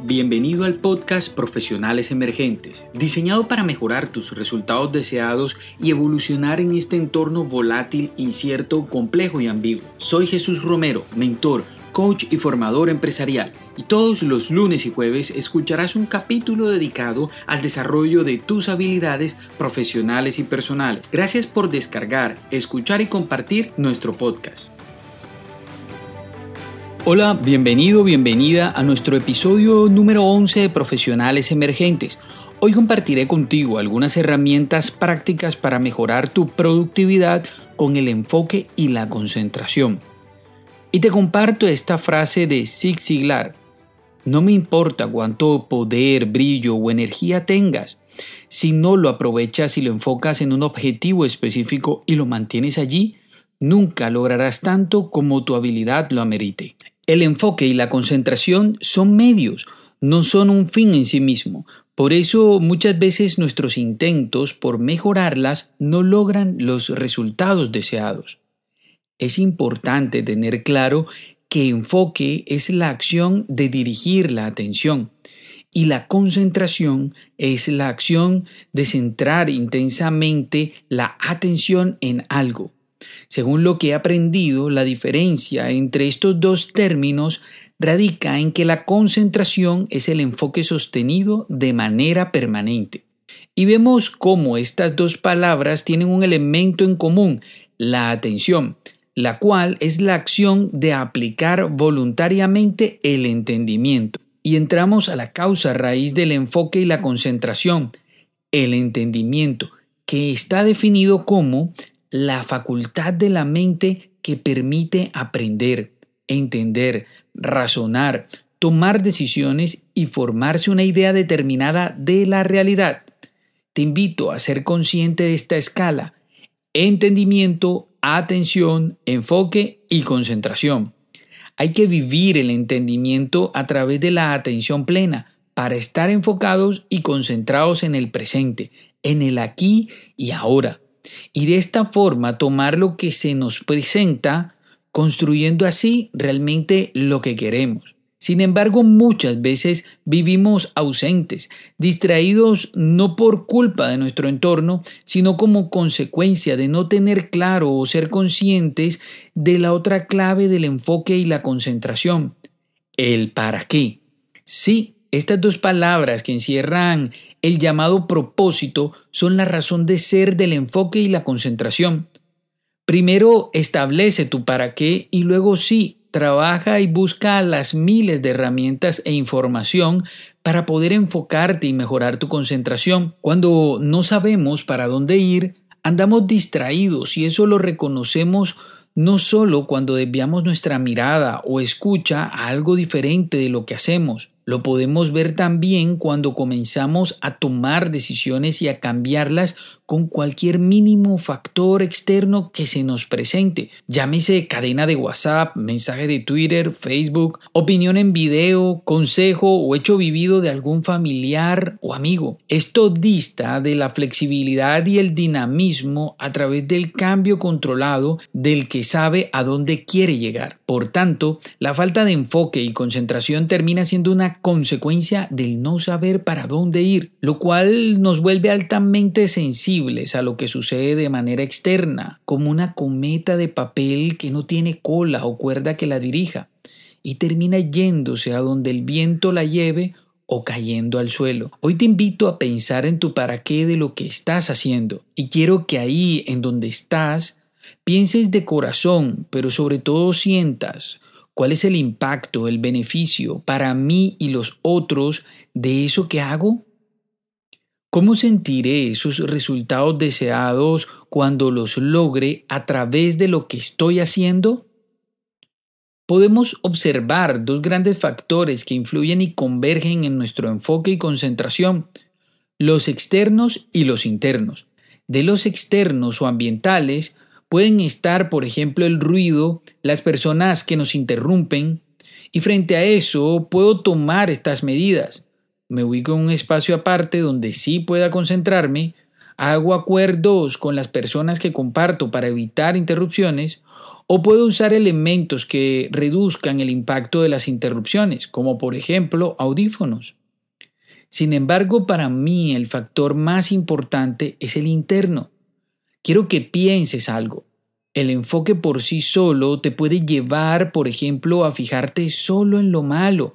Bienvenido al podcast Profesionales Emergentes, diseñado para mejorar tus resultados deseados y evolucionar en este entorno volátil, incierto, complejo y ambiguo. Soy Jesús Romero, mentor, coach y formador empresarial, y todos los lunes y jueves escucharás un capítulo dedicado al desarrollo de tus habilidades profesionales y personales. Gracias por descargar, escuchar y compartir nuestro podcast. Hola, bienvenido, bienvenida a nuestro episodio número 11 de Profesionales Emergentes. Hoy compartiré contigo algunas herramientas prácticas para mejorar tu productividad con el enfoque y la concentración. Y te comparto esta frase de Zig Ziglar. No me importa cuánto poder, brillo o energía tengas, si no lo aprovechas y lo enfocas en un objetivo específico y lo mantienes allí, nunca lograrás tanto como tu habilidad lo amerite. El enfoque y la concentración son medios, no son un fin en sí mismo. Por eso muchas veces nuestros intentos por mejorarlas no logran los resultados deseados. Es importante tener claro que enfoque es la acción de dirigir la atención y la concentración es la acción de centrar intensamente la atención en algo. Según lo que he aprendido, la diferencia entre estos dos términos radica en que la concentración es el enfoque sostenido de manera permanente. Y vemos cómo estas dos palabras tienen un elemento en común, la atención, la cual es la acción de aplicar voluntariamente el entendimiento. Y entramos a la causa raíz del enfoque y la concentración, el entendimiento, que está definido como la facultad de la mente que permite aprender, entender, razonar, tomar decisiones y formarse una idea determinada de la realidad. Te invito a ser consciente de esta escala. Entendimiento, atención, enfoque y concentración. Hay que vivir el entendimiento a través de la atención plena para estar enfocados y concentrados en el presente, en el aquí y ahora y de esta forma tomar lo que se nos presenta, construyendo así realmente lo que queremos. Sin embargo, muchas veces vivimos ausentes, distraídos no por culpa de nuestro entorno, sino como consecuencia de no tener claro o ser conscientes de la otra clave del enfoque y la concentración, el para qué. Sí, estas dos palabras que encierran el llamado propósito son la razón de ser del enfoque y la concentración. Primero establece tu para qué y luego sí, trabaja y busca las miles de herramientas e información para poder enfocarte y mejorar tu concentración. Cuando no sabemos para dónde ir, andamos distraídos y eso lo reconocemos no solo cuando desviamos nuestra mirada o escucha a algo diferente de lo que hacemos, lo podemos ver también cuando comenzamos a tomar decisiones y a cambiarlas con cualquier mínimo factor externo que se nos presente. Llámese cadena de WhatsApp, mensaje de Twitter, Facebook, opinión en video, consejo o hecho vivido de algún familiar o amigo. Esto dista de la flexibilidad y el dinamismo a través del cambio controlado del que sabe a dónde quiere llegar. Por tanto, la falta de enfoque y concentración termina siendo una consecuencia del no saber para dónde ir, lo cual nos vuelve altamente a lo que sucede de manera externa, como una cometa de papel que no tiene cola o cuerda que la dirija, y termina yéndose a donde el viento la lleve o cayendo al suelo. Hoy te invito a pensar en tu para qué de lo que estás haciendo, y quiero que ahí, en donde estás, pienses de corazón, pero sobre todo sientas cuál es el impacto, el beneficio para mí y los otros de eso que hago ¿Cómo sentiré esos resultados deseados cuando los logre a través de lo que estoy haciendo? Podemos observar dos grandes factores que influyen y convergen en nuestro enfoque y concentración, los externos y los internos. De los externos o ambientales pueden estar, por ejemplo, el ruido, las personas que nos interrumpen, y frente a eso puedo tomar estas medidas me ubico en un espacio aparte donde sí pueda concentrarme, hago acuerdos con las personas que comparto para evitar interrupciones, O puedo usar elementos que reduzcan el impacto de las interrupciones, como por ejemplo audífonos. Sin embargo, para mí el factor más importante es el interno. Quiero que pienses algo. El enfoque por sí solo te puede llevar, por ejemplo, a fijarte solo en lo malo,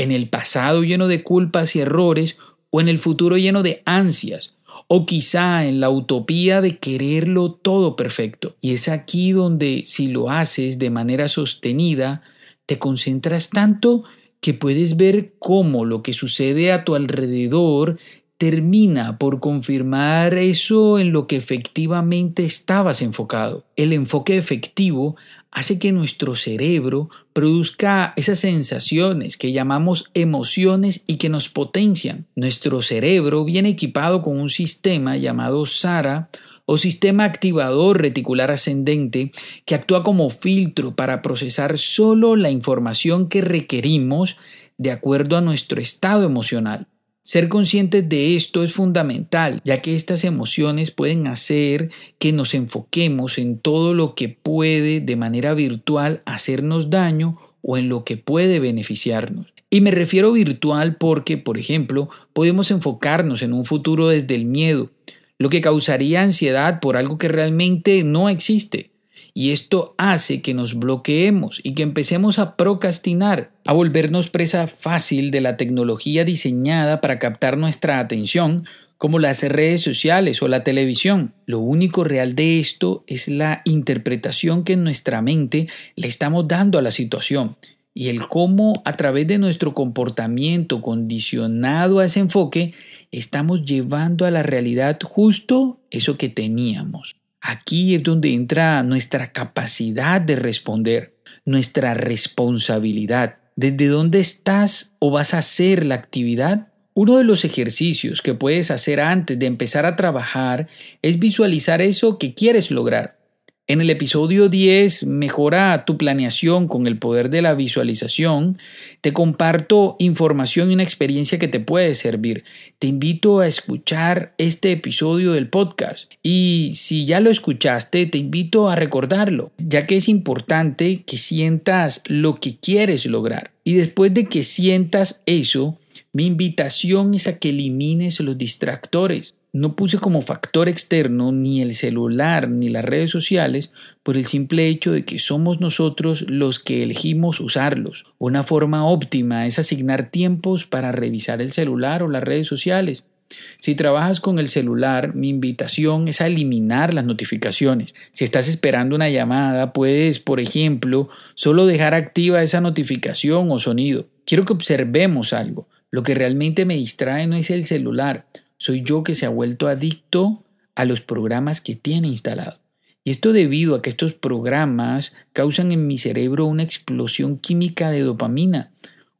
en el pasado lleno de culpas y errores o en el futuro lleno de ansias, o quizá en la utopía de quererlo todo perfecto. Y es aquí donde, si lo haces de manera sostenida, te concentras tanto que puedes ver cómo lo que sucede a tu alrededor termina por confirmar eso en lo que efectivamente estabas enfocado. El enfoque efectivo hace que nuestro cerebro produzca esas sensaciones que llamamos emociones y que nos potencian. Nuestro cerebro viene equipado con un sistema llamado SARA o sistema activador reticular ascendente que actúa como filtro para procesar solo la información que requerimos de acuerdo a nuestro estado emocional. Ser conscientes de esto es fundamental, ya que estas emociones pueden hacer que nos enfoquemos en todo lo que puede de manera virtual hacernos daño o en lo que puede beneficiarnos. Y me refiero virtual porque, por ejemplo, podemos enfocarnos en un futuro desde el miedo, lo que causaría ansiedad por algo que realmente no existe y esto hace que nos bloqueemos y que empecemos a procrastinar, a volvernos presa fácil de la tecnología diseñada para captar nuestra atención, como las redes sociales o la televisión. Lo único real de esto es la interpretación que en nuestra mente le estamos dando a la situación y el cómo a través de nuestro comportamiento condicionado a ese enfoque estamos llevando a la realidad justo eso que teníamos. Aquí es donde entra nuestra capacidad de responder, nuestra responsabilidad. ¿Desde dónde estás o vas a hacer la actividad? Uno de los ejercicios que puedes hacer antes de empezar a trabajar es visualizar eso que quieres lograr. En el episodio 10, Mejora tu planeación con el poder de la visualización, te comparto información y una experiencia que te puede servir. Te invito a escuchar este episodio del podcast y si ya lo escuchaste, te invito a recordarlo, ya que es importante que sientas lo que quieres lograr. Y después de que sientas eso, mi invitación es a que elimines los distractores no puse como factor externo ni el celular ni las redes sociales por el simple hecho de que somos nosotros los que elegimos usarlos. Una forma óptima es asignar tiempos para revisar el celular o las redes sociales. Si trabajas con el celular, mi invitación es a eliminar las notificaciones. Si estás esperando una llamada, puedes, por ejemplo, solo dejar activa esa notificación o sonido. Quiero que observemos algo. Lo que realmente me distrae no es el celular, soy yo que se ha vuelto adicto a los programas que tiene instalado. Y esto debido a que estos programas causan en mi cerebro una explosión química de dopamina,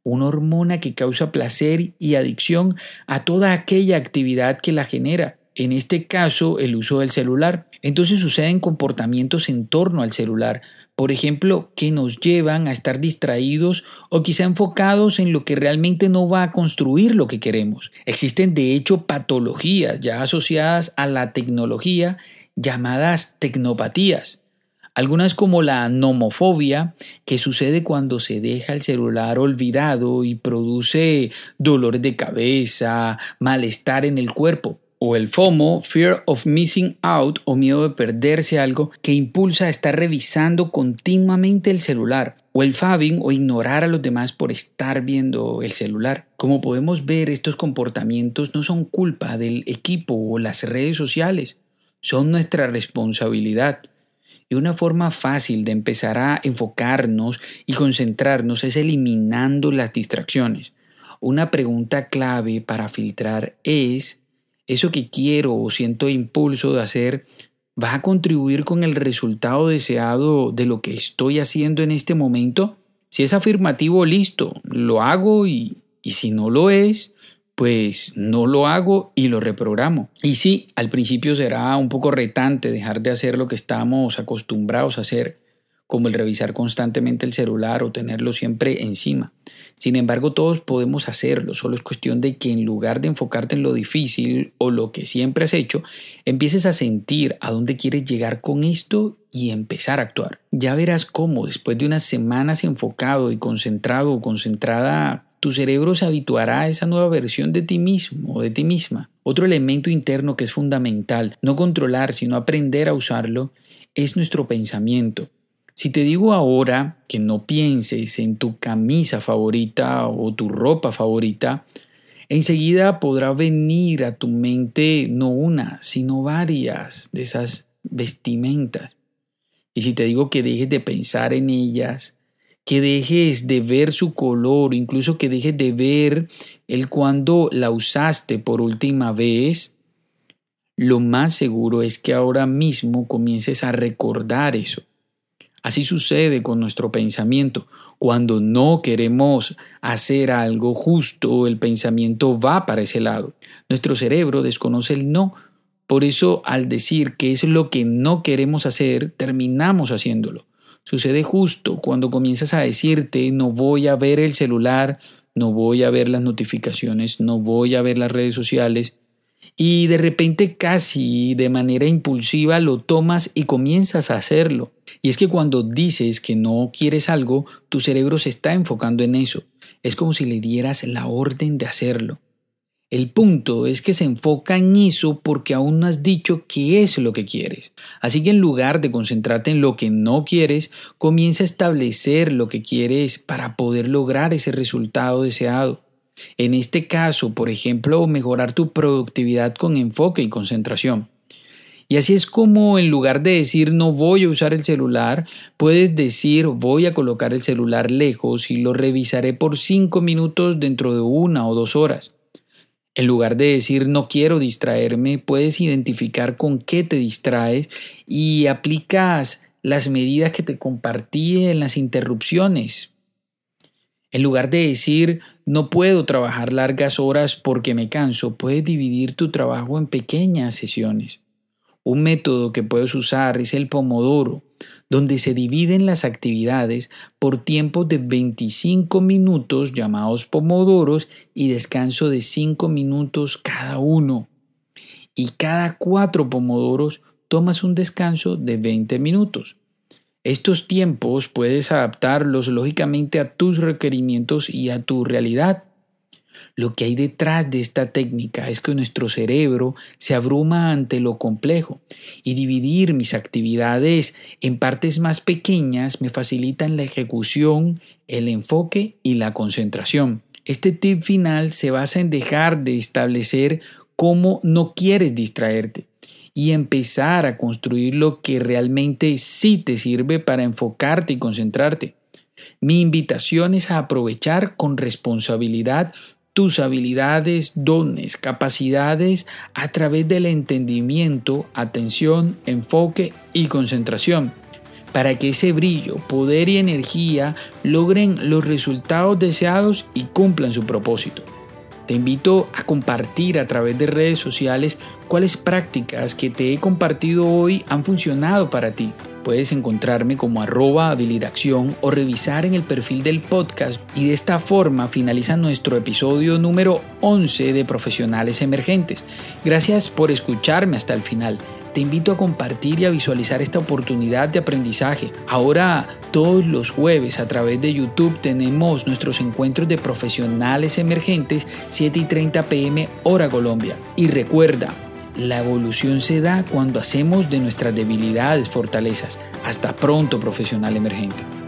una hormona que causa placer y adicción a toda aquella actividad que la genera, en este caso el uso del celular. Entonces suceden comportamientos en torno al celular, por ejemplo, que nos llevan a estar distraídos o quizá enfocados en lo que realmente no va a construir lo que queremos. Existen de hecho patologías ya asociadas a la tecnología llamadas tecnopatías. Algunas como la nomofobia, que sucede cuando se deja el celular olvidado y produce dolor de cabeza, malestar en el cuerpo o el FOMO, Fear of Missing Out o miedo de perderse algo que impulsa a estar revisando continuamente el celular, o el fabbing o ignorar a los demás por estar viendo el celular. Como podemos ver, estos comportamientos no son culpa del equipo o las redes sociales, son nuestra responsabilidad. Y una forma fácil de empezar a enfocarnos y concentrarnos es eliminando las distracciones. Una pregunta clave para filtrar es eso que quiero o siento impulso de hacer va a contribuir con el resultado deseado de lo que estoy haciendo en este momento? Si es afirmativo, listo, lo hago y, y si no lo es, pues no lo hago y lo reprogramo. Y sí, al principio será un poco retante dejar de hacer lo que estamos acostumbrados a hacer, como el revisar constantemente el celular o tenerlo siempre encima. Sin embargo, todos podemos hacerlo, solo es cuestión de que en lugar de enfocarte en lo difícil o lo que siempre has hecho, empieces a sentir a dónde quieres llegar con esto y empezar a actuar. Ya verás cómo después de unas semanas enfocado y concentrado o concentrada, tu cerebro se habituará a esa nueva versión de ti mismo o de ti misma. Otro elemento interno que es fundamental, no controlar, sino aprender a usarlo, es nuestro pensamiento. Si te digo ahora que no pienses en tu camisa favorita o tu ropa favorita, enseguida podrá venir a tu mente no una, sino varias de esas vestimentas. Y si te digo que dejes de pensar en ellas, que dejes de ver su color, incluso que dejes de ver el cuando la usaste por última vez, lo más seguro es que ahora mismo comiences a recordar eso. Así sucede con nuestro pensamiento. Cuando no queremos hacer algo justo, el pensamiento va para ese lado. Nuestro cerebro desconoce el no. Por eso al decir que es lo que no queremos hacer, terminamos haciéndolo. Sucede justo cuando comienzas a decirte no voy a ver el celular, no voy a ver las notificaciones, no voy a ver las redes sociales, y de repente casi de manera impulsiva lo tomas y comienzas a hacerlo. Y es que cuando dices que no quieres algo, tu cerebro se está enfocando en eso. Es como si le dieras la orden de hacerlo. El punto es que se enfoca en eso porque aún no has dicho qué es lo que quieres. Así que en lugar de concentrarte en lo que no quieres, comienza a establecer lo que quieres para poder lograr ese resultado deseado. En este caso, por ejemplo, mejorar tu productividad con enfoque y concentración. Y así es como en lugar de decir no voy a usar el celular, puedes decir voy a colocar el celular lejos y lo revisaré por cinco minutos dentro de una o dos horas. En lugar de decir no quiero distraerme, puedes identificar con qué te distraes y aplicas las medidas que te compartí en las interrupciones. En lugar de decir no puedo trabajar largas horas porque me canso, puedes dividir tu trabajo en pequeñas sesiones. Un método que puedes usar es el Pomodoro, donde se dividen las actividades por tiempos de 25 minutos llamados pomodoros y descanso de 5 minutos cada uno. Y cada cuatro pomodoros tomas un descanso de 20 minutos. Estos tiempos puedes adaptarlos lógicamente a tus requerimientos y a tu realidad. Lo que hay detrás de esta técnica es que nuestro cerebro se abruma ante lo complejo y dividir mis actividades en partes más pequeñas me facilitan la ejecución, el enfoque y la concentración. Este tip final se basa en dejar de establecer cómo no quieres distraerte y empezar a construir lo que realmente sí te sirve para enfocarte y concentrarte. Mi invitación es a aprovechar con responsabilidad tus habilidades, dones, capacidades a través del entendimiento, atención, enfoque y concentración, para que ese brillo, poder y energía logren los resultados deseados y cumplan su propósito. Te invito a compartir a través de redes sociales cuáles prácticas que te he compartido hoy han funcionado para ti. Puedes encontrarme como arroba habilidacción o revisar en el perfil del podcast y de esta forma finaliza nuestro episodio número 11 de Profesionales Emergentes. Gracias por escucharme hasta el final. Te invito a compartir y a visualizar esta oportunidad de aprendizaje. Ahora, todos los jueves a través de YouTube tenemos nuestros encuentros de profesionales emergentes 7 y 30 pm hora Colombia. Y recuerda, la evolución se da cuando hacemos de nuestras debilidades fortalezas. Hasta pronto, profesional emergente.